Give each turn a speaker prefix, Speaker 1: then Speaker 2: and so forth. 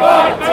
Speaker 1: Marta!